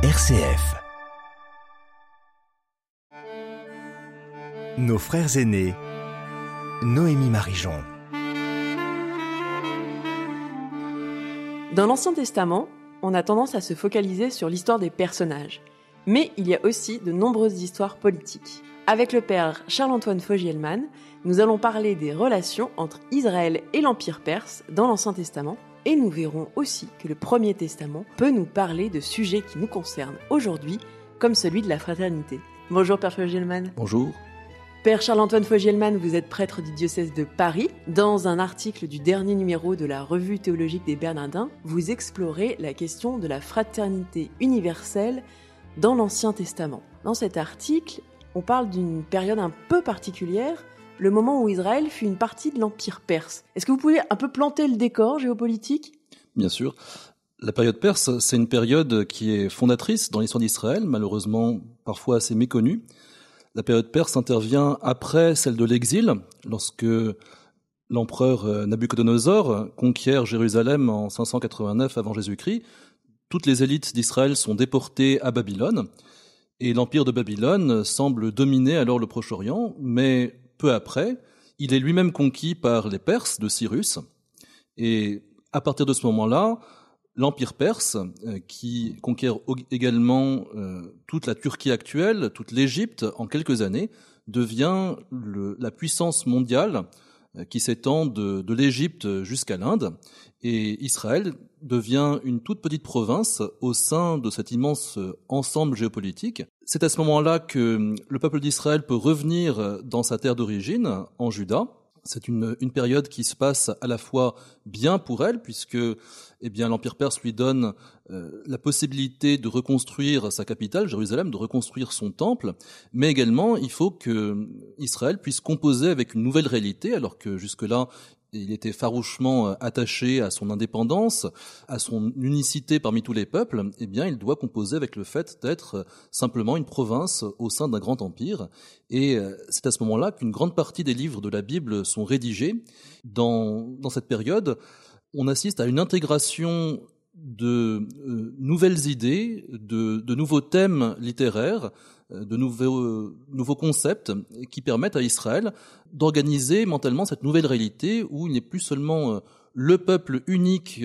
RCF. Nos frères aînés. Noémie Marijon. Dans l'Ancien Testament, on a tendance à se focaliser sur l'histoire des personnages. Mais il y a aussi de nombreuses histoires politiques. Avec le père Charles-Antoine Fogielman, nous allons parler des relations entre Israël et l'Empire perse dans l'Ancien Testament et nous verrons aussi que le Premier Testament peut nous parler de sujets qui nous concernent aujourd'hui, comme celui de la fraternité. Bonjour Père Fogielman. Bonjour. Père Charles-Antoine Fogielman, vous êtes prêtre du diocèse de Paris. Dans un article du dernier numéro de la Revue théologique des Bernardins, vous explorez la question de la fraternité universelle dans l'Ancien Testament. Dans cet article, on parle d'une période un peu particulière, le moment où Israël fut une partie de l'Empire perse. Est-ce que vous pouvez un peu planter le décor géopolitique? Bien sûr. La période perse, c'est une période qui est fondatrice dans l'histoire d'Israël, malheureusement parfois assez méconnue. La période perse intervient après celle de l'exil, lorsque l'empereur euh, Nabucodonosor conquiert Jérusalem en 589 avant Jésus-Christ. Toutes les élites d'Israël sont déportées à Babylone, et l'empire de Babylone semble dominer alors le Proche-Orient, mais peu après, il est lui-même conquis par les Perses de Cyrus, et à partir de ce moment-là, l'Empire perse, euh, qui conquiert également euh, toute la Turquie actuelle, toute l'Égypte en quelques années, devient la puissance mondiale euh, qui s'étend de, de l'Égypte jusqu'à l'Inde. Et Israël devient une toute petite province au sein de cet immense ensemble géopolitique. C'est à ce moment-là que le peuple d'Israël peut revenir dans sa terre d'origine, en Juda, c'est une, une, période qui se passe à la fois bien pour elle, puisque eh bien l'Empire perse lui donne euh, la possibilité de reconstruire sa capitale, Jérusalem, de reconstruire son temple, mais également il faut que Israël puisse composer avec une nouvelle réalité, alors que jusque-là il était farouchement euh, attaché à son indépendance, à son unicité parmi tous les peuples, eh bien, il doit composer avec le fait d'être euh, simplement une province au sein d'un grand empire. Et euh, c'est à ce moment-là qu'une grande partie des livres de la Bible sont rédigés. Dans, dans cette période, on assiste à une intégration de nouvelles idées, de, nouveaux thèmes littéraires, euh, de nouveaux, euh, nouveaux concepts qui permettent à Israël d'organiser mentalement cette nouvelle réalité où il n'est plus seulement euh, le peuple unique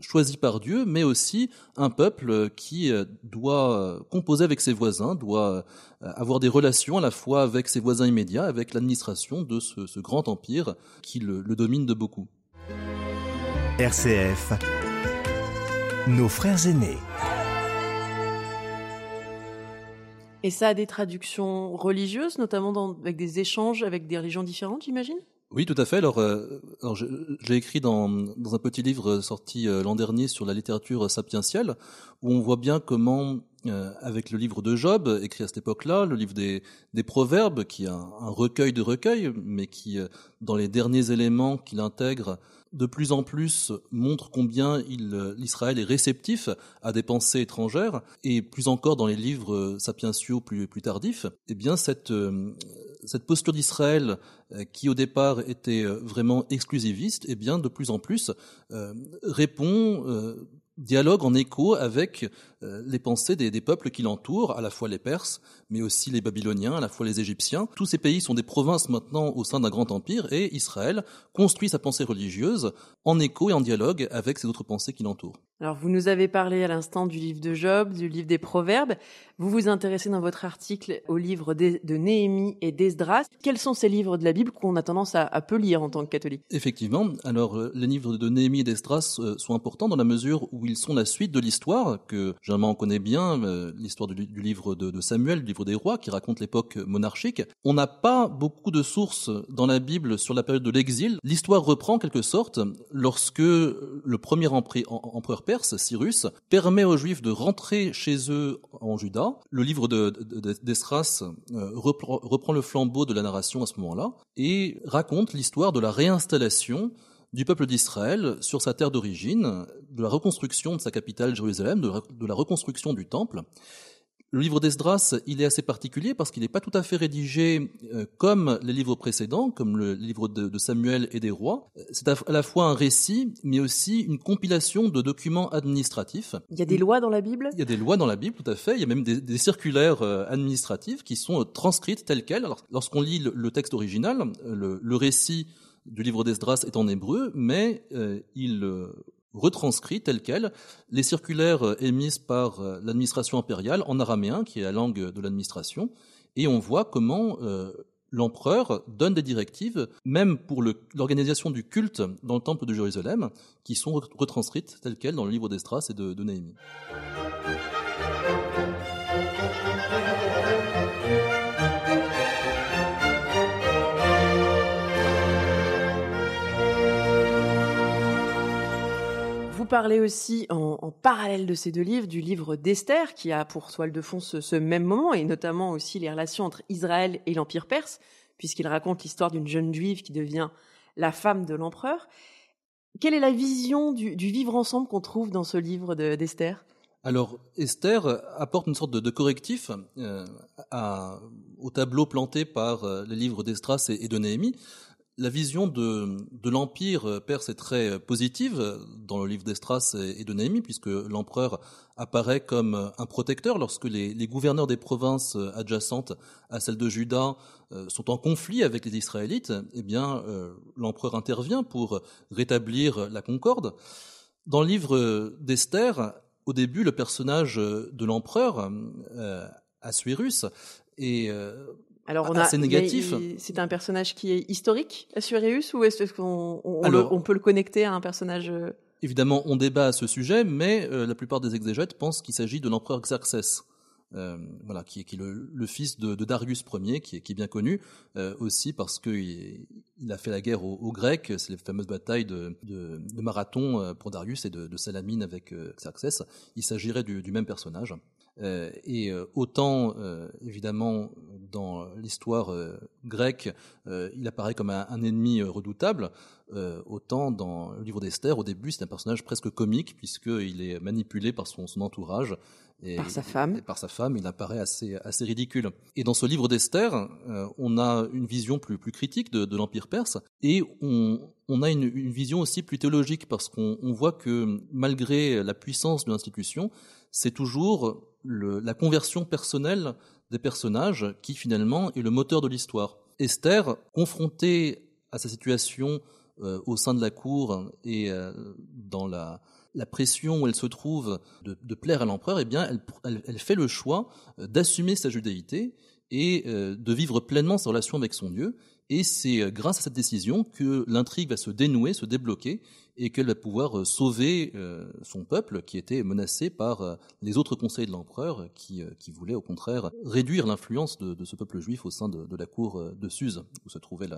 choisi par Dieu, mais aussi un peuple qui doit composer avec ses voisins, doit avoir des relations à la fois avec ses voisins immédiats, avec l'administration de ce, ce, grand empire qui le, le domine de beaucoup. RCF, nos frères aînés. Et ça a des traductions religieuses, notamment dans, avec des échanges avec des religions différentes, j'imagine? Oui, tout à fait. Alors, euh, alors j'ai écrit dans, dans un petit livre sorti euh, l'an dernier sur la littérature sapientielle, où on voit bien comment, euh, avec le livre de Job, écrit à cette époque-là, le livre des, des Proverbes, qui est un, un recueil de recueils, mais qui, euh, dans les derniers éléments qu'il intègre, de plus en plus montre combien l'Israël est réceptif à des pensées étrangères, et plus encore dans les livres sapientiaux plus, plus tardifs, eh bien cette, euh, cette posture d'Israël euh, qui au départ était euh, vraiment exclusiviste, eh bien de plus en plus répond dialogue en écho avec euh, les pensées des, des, peuples qui l'entourent, à la fois les Perses, mais aussi les Babyloniens, à la fois les Égyptiens. Tous ces pays sont des provinces maintenant au sein d'un grand empire, et Israël construit sa pensée religieuse en écho et en dialogue avec ces autres pensées qui l'entourent. Alors vous nous avez parlé à l'instant du livre de Job, du livre des Proverbes. Vous vous intéressez dans votre article au livre de Néhémie et d'Esdras. Quels sont ces livres de la Bible qu'on a tendance à, peu lire en tant que catholique? Effectivement. Alors euh, les livres de Néhémie et d'Esdras euh, sont importants dans la mesure où ils sont la suite de l'histoire que généralement on connaît bien, euh, l'histoire du, du, livre de, de, Samuel, du livre des rois, qui raconte l'époque monarchique. On n'a pas beaucoup de sources dans la Bible sur la période de l'exil. L'histoire reprend en quelque sorte lorsque le premier empereur Cyrus, permet aux Juifs de rentrer chez eux en Juda. Le livre d'Esdras de, euh, reprend le flambeau de la narration à ce moment-là et raconte l'histoire de la réinstallation du peuple d'Israël sur sa terre d'origine, de la reconstruction de sa capitale Jérusalem, de la, reconstruction du temple. Le livre d'Esdras, il est assez particulier parce qu'il n'est pas tout à fait rédigé euh, comme les livres précédents, comme le livre de, Samuel et des rois. C'est à, la fois un récit, mais aussi une compilation de documents administratifs. Il y a des lois dans la Bible? Il y a des lois dans la Bible, tout à fait. Il y a même des, circulaires euh, administratives qui sont euh, transcrites telles quelles. lorsqu'on lit le, texte original, le, récit du livre d'Esdras est en hébreu, mais il retranscrit tel quel les circulaires euh, émises par euh, l'administration impériale en araméen, qui est la langue de l'administration, et on voit comment euh, l'empereur donne des directives, même pour l'organisation du culte dans le temple de Jérusalem, qui sont retranscrites telles quelles dans le livre d'Estras et de, de Néhémie. Parler aussi en, parallèle de ces deux livres du livre d'Esther qui a pour toile de fond ce, même moment et notamment aussi les relations entre Israël et l'Empire perse puisqu'il raconte l'histoire d'une jeune juive qui devient la femme de l'empereur. Quelle est la vision du, vivre ensemble qu'on trouve dans ce livre d'Esther? Alors, Esther apporte une sorte de, correctif euh, au tableau planté par euh, les livres d'Estras et, et, de Néhémie la vision de, l'empire perse est très positive dans le livre d'Estras et de Néhémie, puisque l'empereur apparaît comme un protecteur lorsque les, gouverneurs des provinces adjacentes à celle de Juda euh, sont en conflit avec les Israélites. Eh bien, euh, l'empereur intervient pour rétablir la concorde. Dans le livre d'Esther, au début, le personnage de l'empereur, euh, Assuérus, est alors on a, assez négatif. C'est un personnage qui est historique, Assuérus, ou est-ce qu'on on, peut le connecter à un personnage euh? Évidemment, on débat à ce sujet, mais euh, la plupart des exégètes pensent qu'il s'agit de l'empereur Xerxès. Euh, voilà, qui est, qui le, fils de, Darius Ier, qui est, qui est bien connu aussi parce qu'il il a fait la guerre aux, Grecs, c'est les fameuses batailles de, de, Marathon pour Darius et de, Salamine avec Xerxès. Il s'agirait du, du, même personnage. Euh, et euh, autant, euh, évidemment, dans l'histoire grecque, il apparaît comme un, ennemi redoutable, autant dans le livre d'Esther, au début, c'est un personnage presque comique, puisqu'il est manipulé par son, son entourage. Et, par sa femme. Et par sa femme, il apparaît assez, assez ridicule. Et dans ce livre d'Esther, on a une vision plus, plus critique de, de l'Empire perse, et on, on a une, une, vision aussi plus théologique, parce qu'on voit que malgré la puissance de l'institution, c'est toujours la conversion personnelle des personnages qui finalement est le moteur de l'histoire. Esther, confrontée à sa situation euh, au sein de la cour et euh, dans la, pression où elle se trouve de, plaire à l'empereur, eh bien, elle, fait le choix euh, d'assumer sa judaïté et de vivre pleinement sa relation avec son Dieu. Et c'est grâce à cette décision que l'intrigue va se dénouer, se débloquer, et qu'elle va pouvoir euh, sauver euh, son peuple qui était menacé par euh, les autres conseils de l'empereur qui, qui voulaient au contraire réduire l'influence de, ce peuple juif au sein de, la cour de Suse où se trouvait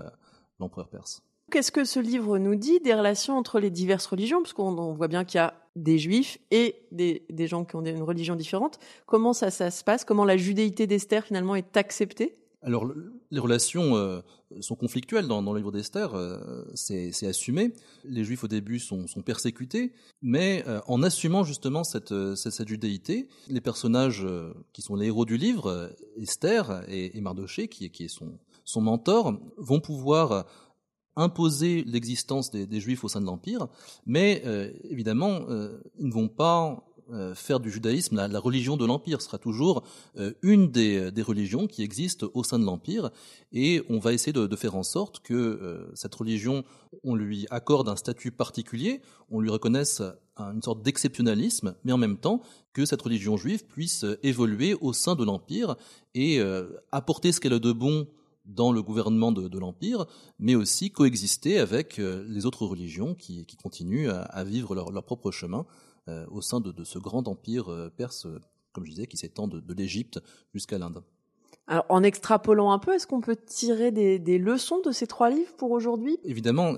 l'empereur perse. Qu'est-ce que ce livre nous dit des relations entre les diverses religions? Parce qu'on voit bien qu'il y a des juifs et des, gens qui ont une religion différente. Comment ça, ça se passe? Comment la judéité d'Esther finalement est acceptée? Alors, les relations euh, sont conflictuelles dans, le livre d'Esther, euh, c'est assumé. Les Juifs au début sont, persécutés, mais euh, en assumant justement cette, cette, judéité, les personnages qui sont les héros du livre, Esther et, Mardoché, qui, qui est son, son mentor, vont pouvoir imposer l'existence des, des, Juifs au sein de l'Empire, mais évidemment, ils ne vont pas euh, faire du judaïsme la, religion de l'Empire. sera toujours euh, une des, religions qui existent au sein de l'Empire. Et on va essayer de, faire en sorte que euh, cette religion, on lui accorde un statut particulier, on lui reconnaisse une sorte d'exceptionnalisme, mais en même temps que cette religion juive puisse évoluer au sein de l'Empire et apporter ce qu'elle a de bon dans le gouvernement de, l'Empire, mais aussi coexister avec les autres religions qui, continuent à, vivre leur propre chemin euh, au sein de, ce grand empire euh, perse, comme je disais, qui s'étend de, l'Égypte jusqu'à l'Inde. Alors, en extrapolant un peu, est-ce qu'on peut tirer des, leçons de ces trois livres pour aujourd'hui? Évidemment,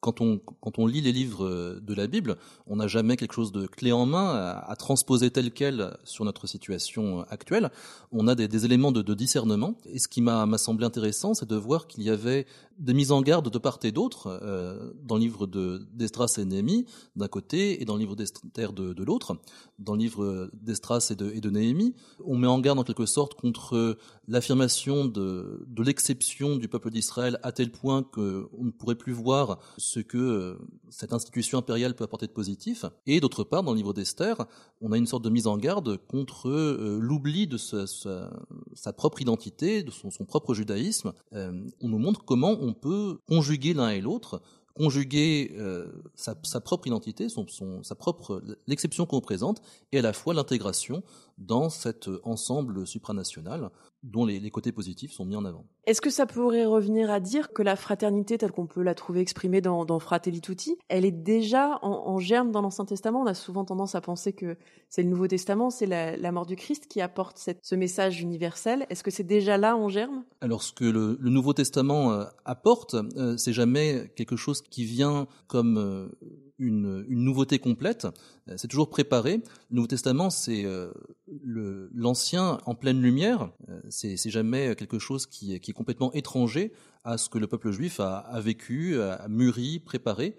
quand on, quand on lit les livres de la Bible, on n'a jamais quelque chose de clé en main à, transposer tel quel sur notre situation actuelle. On a des, éléments de, de, discernement. Et ce qui m'a semblé intéressant, c'est de voir qu'il y avait des mises en garde de part et d'autre euh, dans le livre d'Estras et Néhémie d'un côté et dans le livre d'Esther de, de l'autre. Dans le livre d'Estras et de, et de Néhémie, on met en garde en quelque sorte contre l'affirmation de, de l'exception du peuple d'Israël à tel point qu'on ne pourrait plus voir ce que euh, cette institution impériale peut apporter de positif. Et d'autre part, dans le livre d'Esther, on a une sorte de mise en garde contre euh, l'oubli de sa, propre identité, de son, propre judaïsme. Euh, on nous montre comment on peut conjuguer l'un et l'autre conjuguer sa, propre identité, son, propre l'exception qu'on représente, et à la fois l'intégration dans cet ensemble supranational dont les, les, côtés positifs sont mis en avant. Est-ce que ça pourrait revenir à dire que la fraternité telle qu'on peut la trouver exprimée dans, dans Fratelli Tutti, elle est déjà en, en germe dans l'Ancien Testament? On a souvent tendance à penser que c'est le Nouveau Testament, c'est la, la, mort du Christ qui apporte cette, ce message universel. Est-ce que c'est déjà là en germe? Alors ce que le, le Nouveau Testament euh, apporte, euh, c'est jamais quelque chose qui vient comme euh, une, une, nouveauté complète. Euh, c'est toujours préparé. Le Nouveau Testament, c'est euh, l'Ancien en pleine lumière. Euh, c'est jamais quelque chose qui est, qui est, complètement étranger à ce que le peuple juif a, a vécu, a mûri, préparé.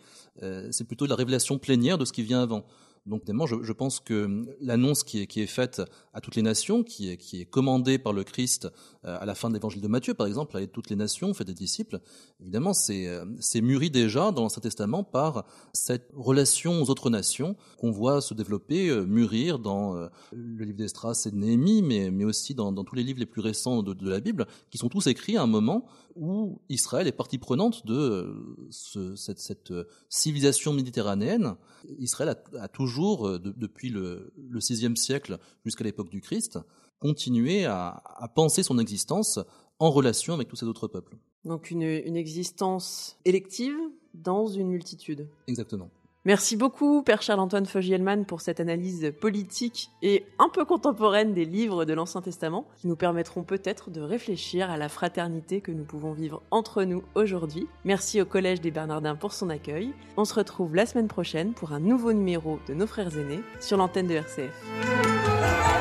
c'est plutôt la révélation plénière de ce qui vient avant. Donc, évidemment, je, pense que l'annonce qui est, faite à toutes les nations, qui est, commandée par le Christ euh, à la fin de l'évangile de Matthieu, par exemple, à toutes les nations, fait des disciples, évidemment, c'est euh, mûri déjà dans l'Ancien Testament par cette relation aux autres nations qu'on voit se développer, euh, mûrir dans le livre d'Estras et de Néhémie, mais, aussi dans, tous les livres les plus récents de, la Bible, qui sont tous écrits à un moment où Israël est partie prenante de ce, cette, civilisation méditerranéenne. Israël a toujours, de, depuis le, le sixième siècle jusqu'à l'époque du Christ, continuer à, à, penser son existence en relation avec tous ces autres peuples. Donc une, une existence élective dans une multitude. Exactement. Merci beaucoup, Père Charles-Antoine Fogielman, pour cette analyse politique et un peu contemporaine des livres de l'Ancien Testament, qui nous permettront peut-être de réfléchir à la fraternité que nous pouvons vivre entre nous aujourd'hui. Merci au Collège des Bernardins pour son accueil. On se retrouve la semaine prochaine pour un nouveau numéro de Nos Frères Aînés sur l'antenne de RCF.